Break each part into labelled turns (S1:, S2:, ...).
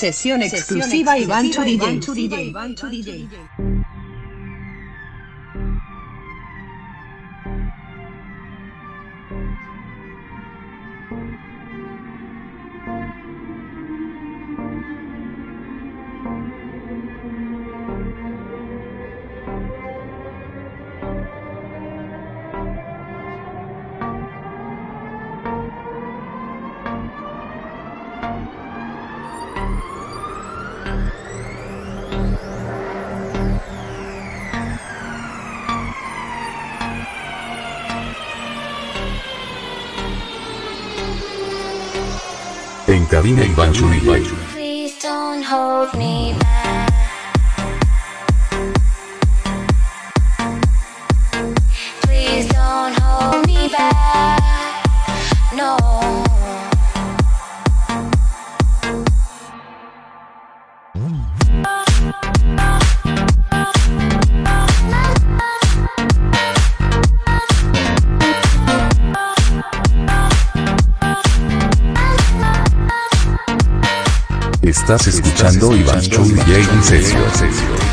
S1: Sesión exclusiva Iván
S2: Churille. Karina
S3: Please don't hold me
S2: Estás escuchando Iván
S3: Show DJ Incesio.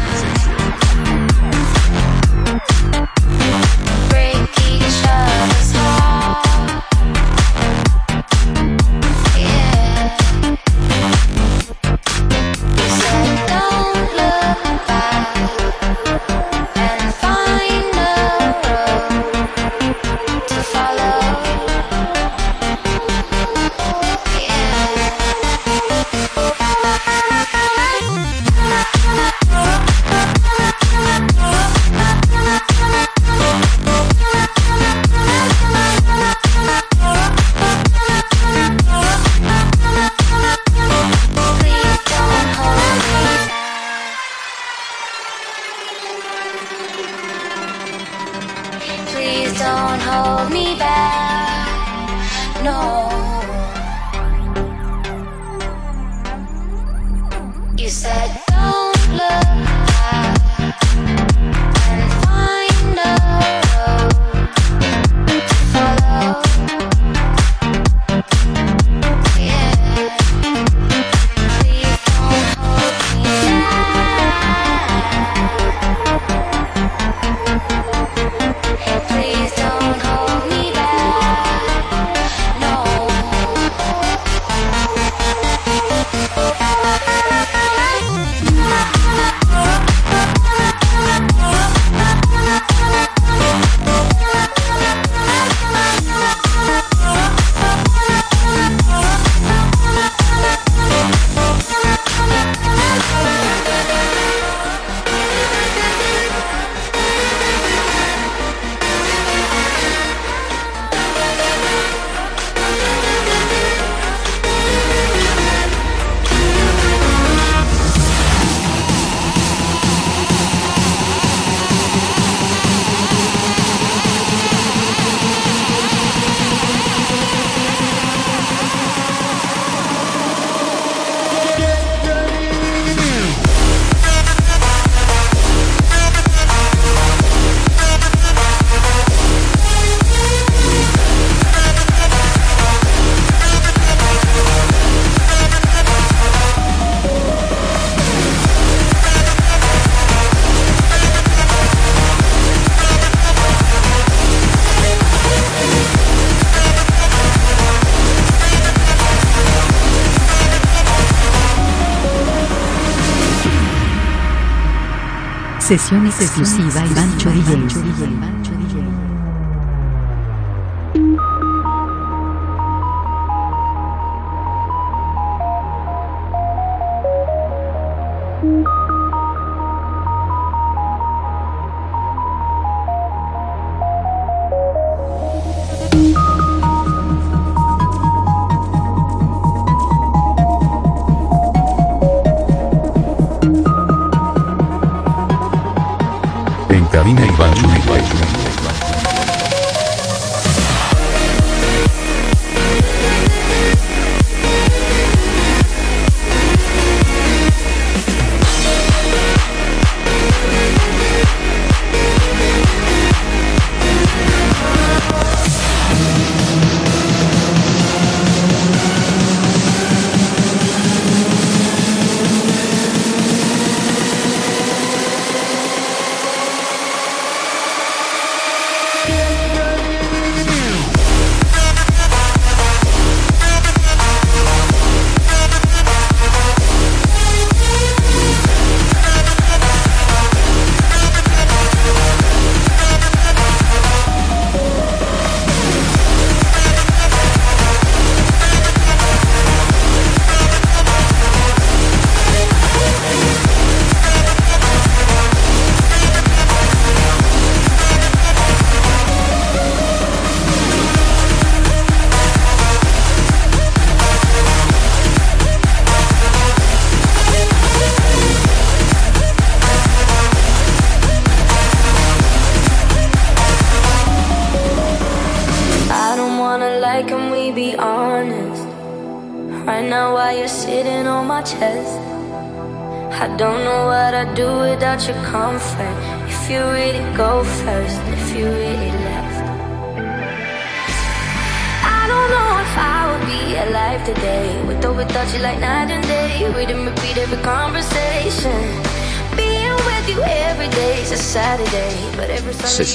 S4: Sesión exclusiva Iván
S3: Chorillén.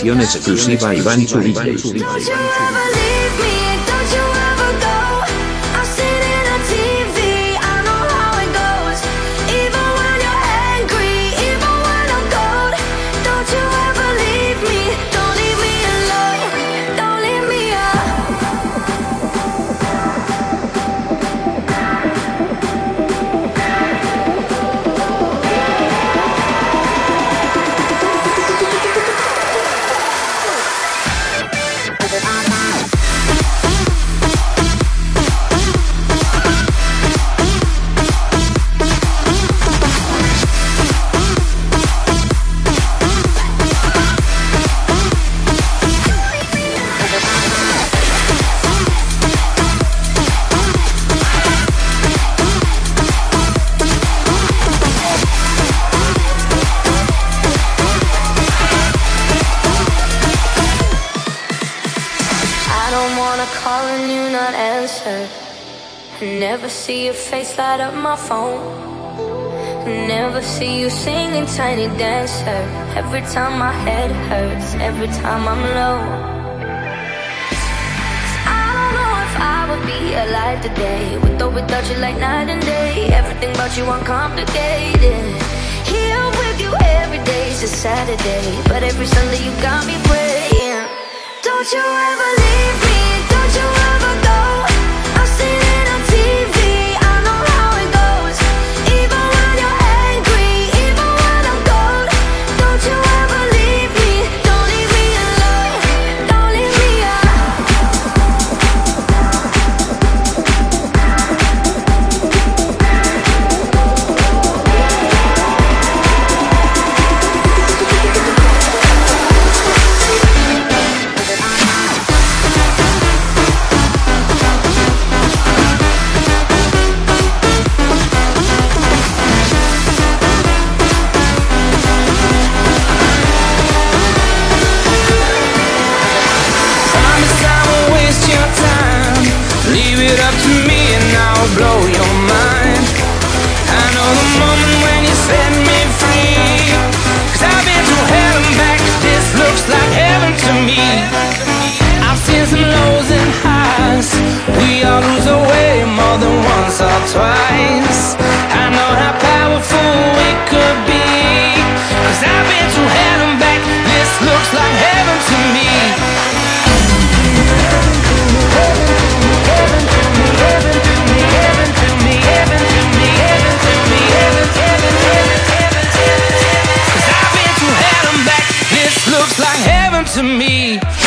S3: Edición
S5: exclusiva Iván
S3: Zurilla. see your face light up my phone. Never see you singing tiny dancer. Every time my head hurts, every time I'm low. I don't know if I would be alive today. With or without you, like night and day. Everything about you uncomplicated. Here with you every day every day's a Saturday. But every Sunday you got me praying. Don't you ever leave me.
S6: blow your mind. I know the moment when you set me free. i I've been to hell and back, this looks like heaven to me. I've seen some lows and highs. We all lose our way more than once or twice. I know how powerful it could be. i I've been me.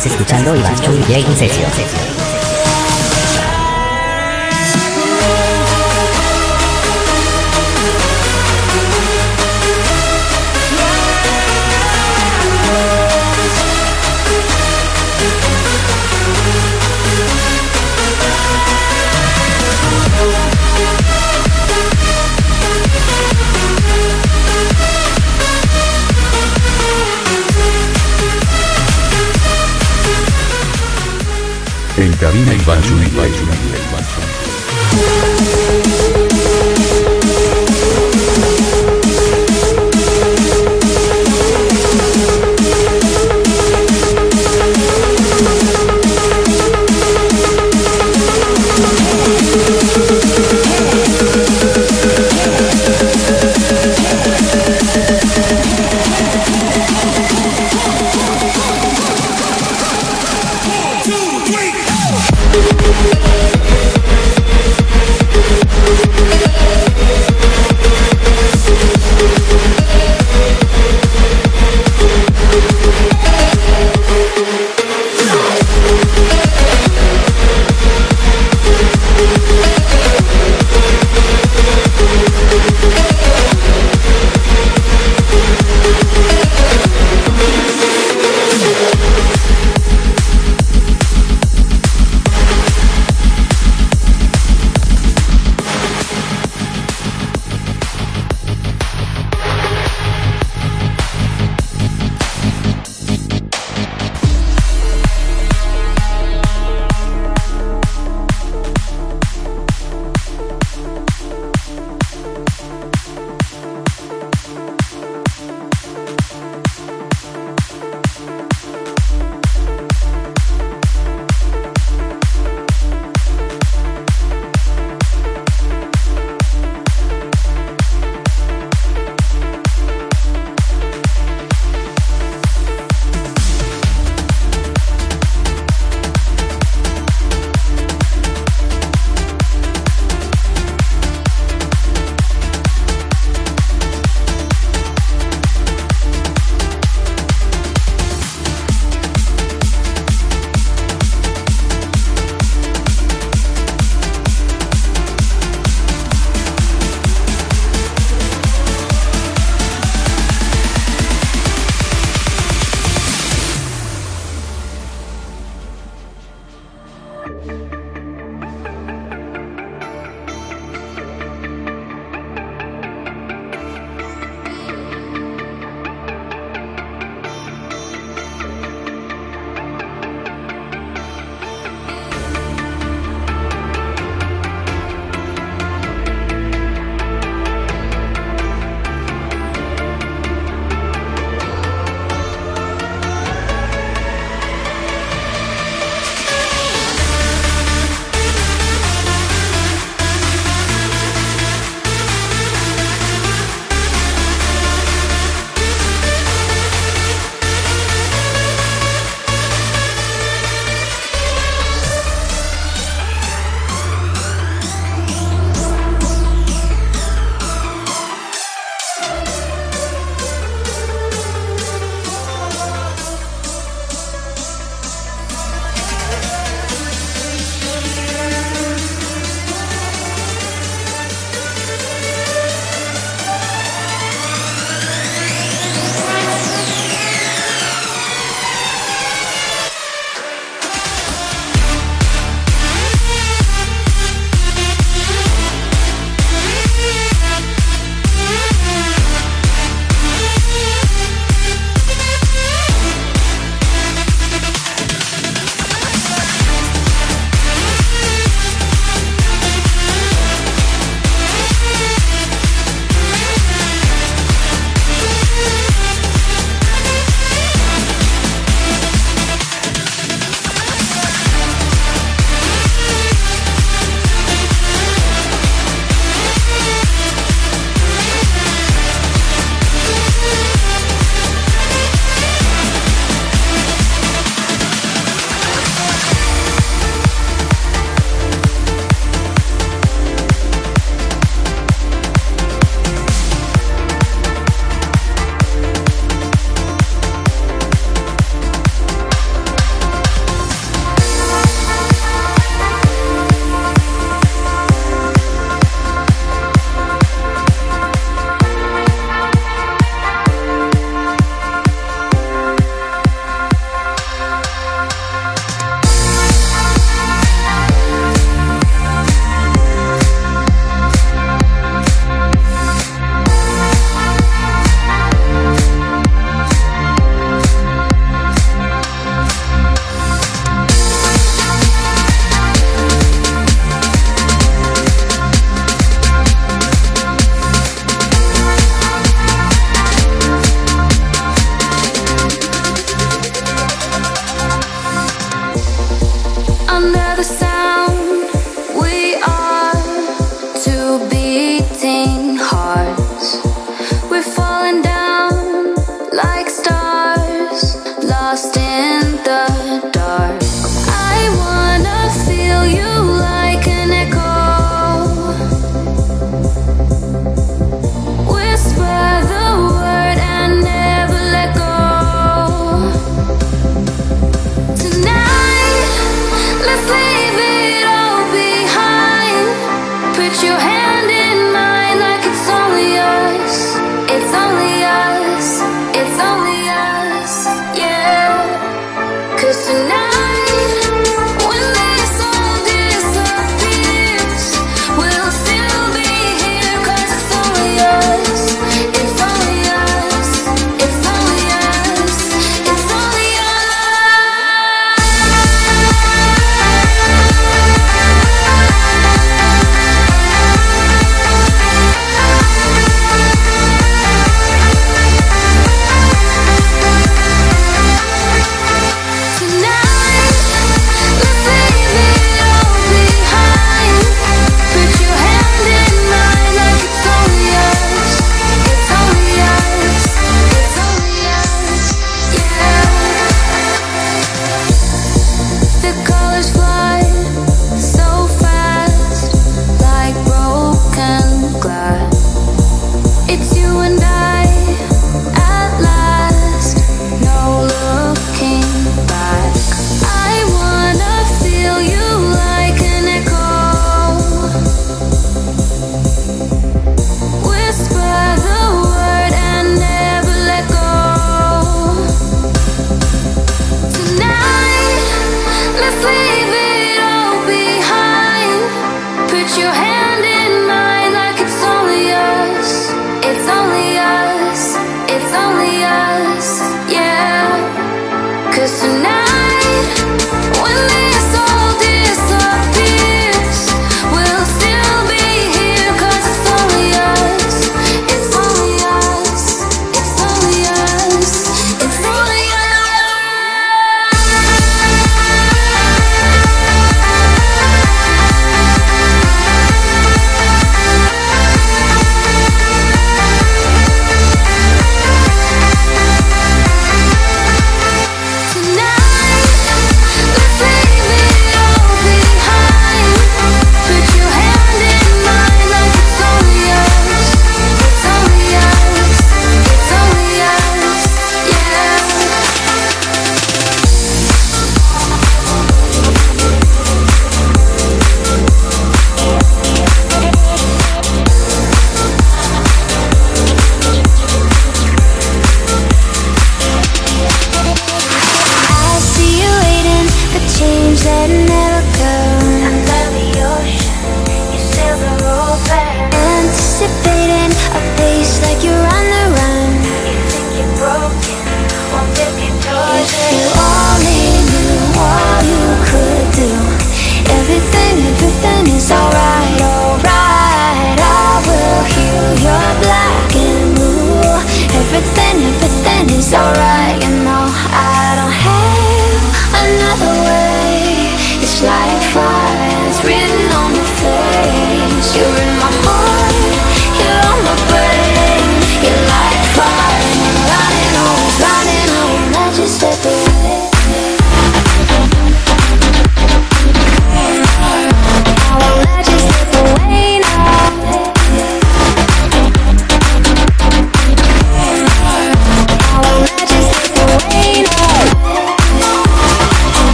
S5: Estás escuchando Iván Chu DJ
S2: En cabina Iván Chu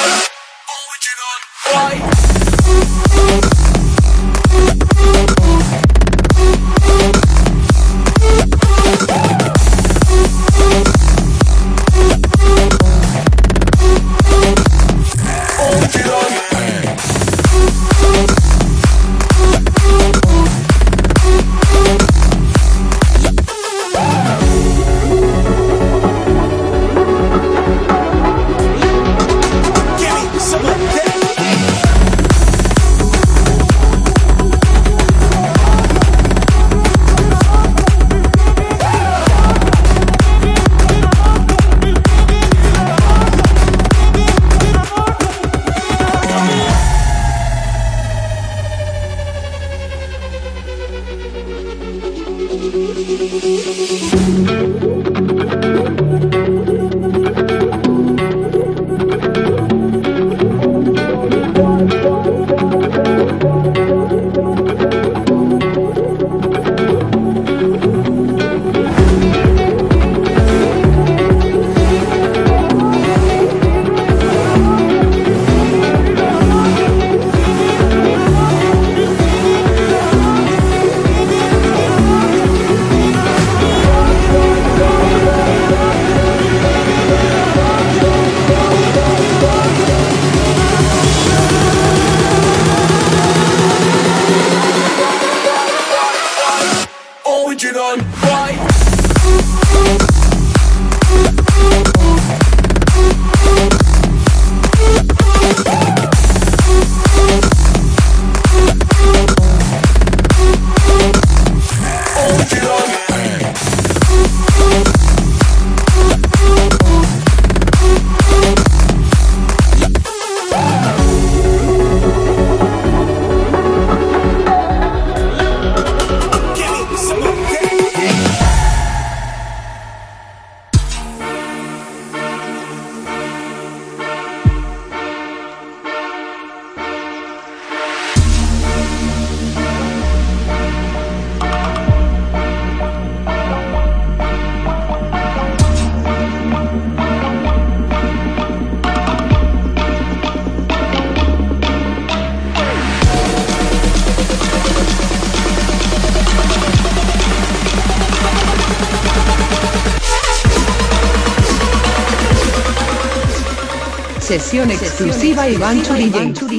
S1: Sesión exclusiva Iván Churillén.
S3: Drop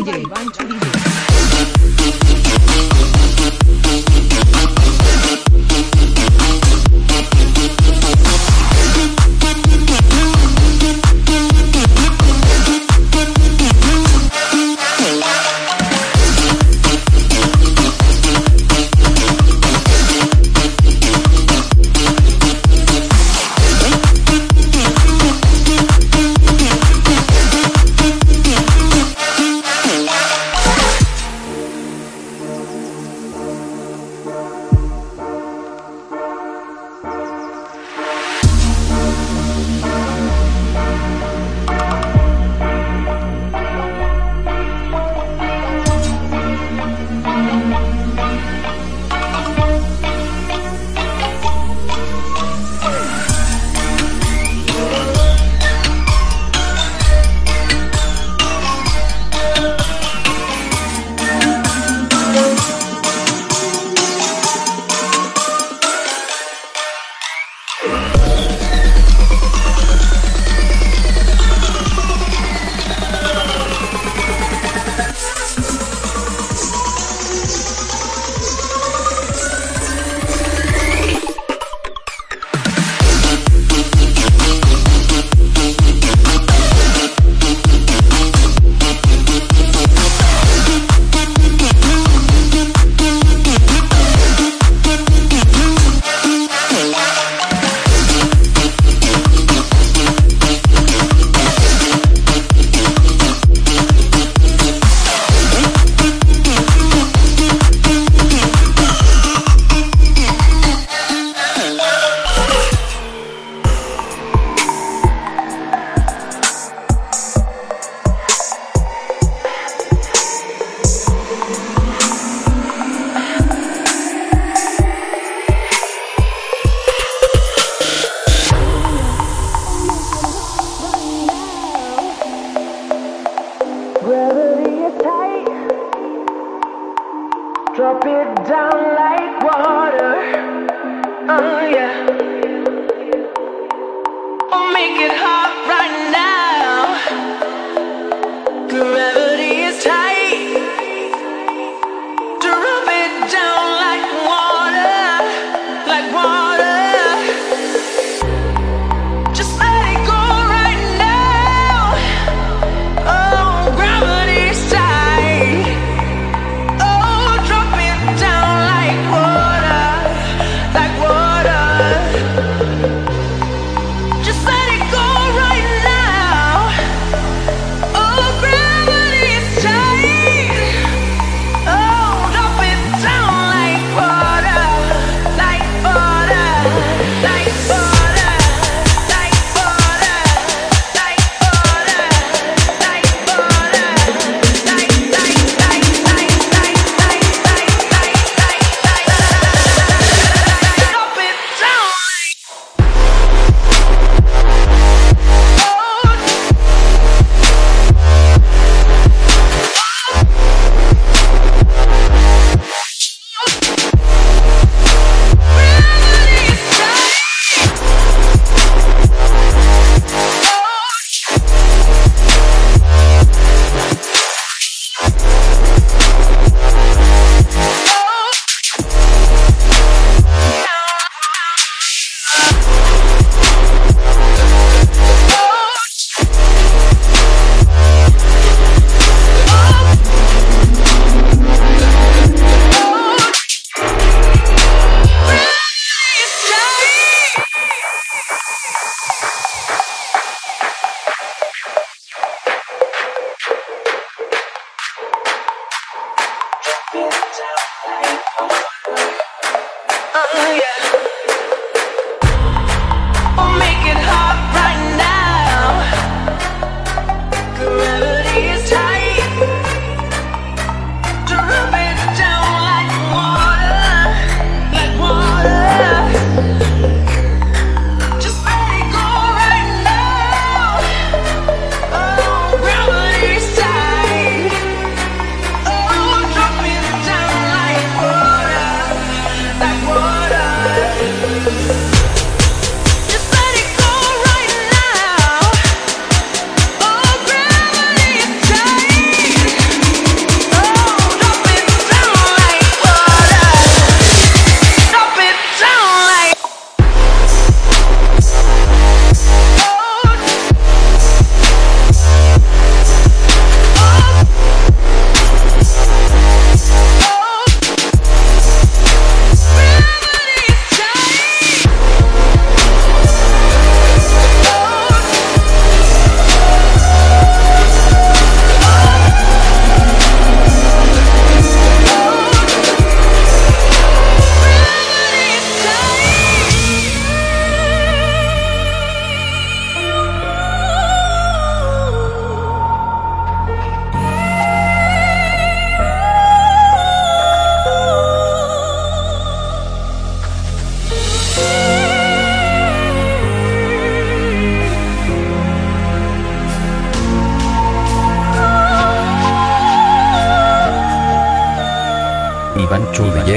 S3: make it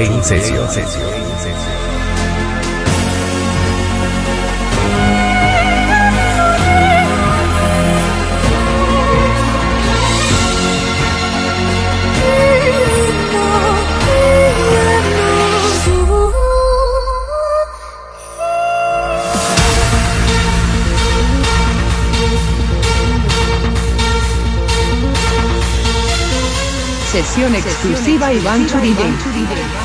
S2: Incesio.
S1: Sesión exclusiva
S3: Iván Churillén.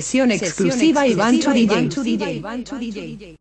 S1: Sesión exclusiva Ivancho DJ.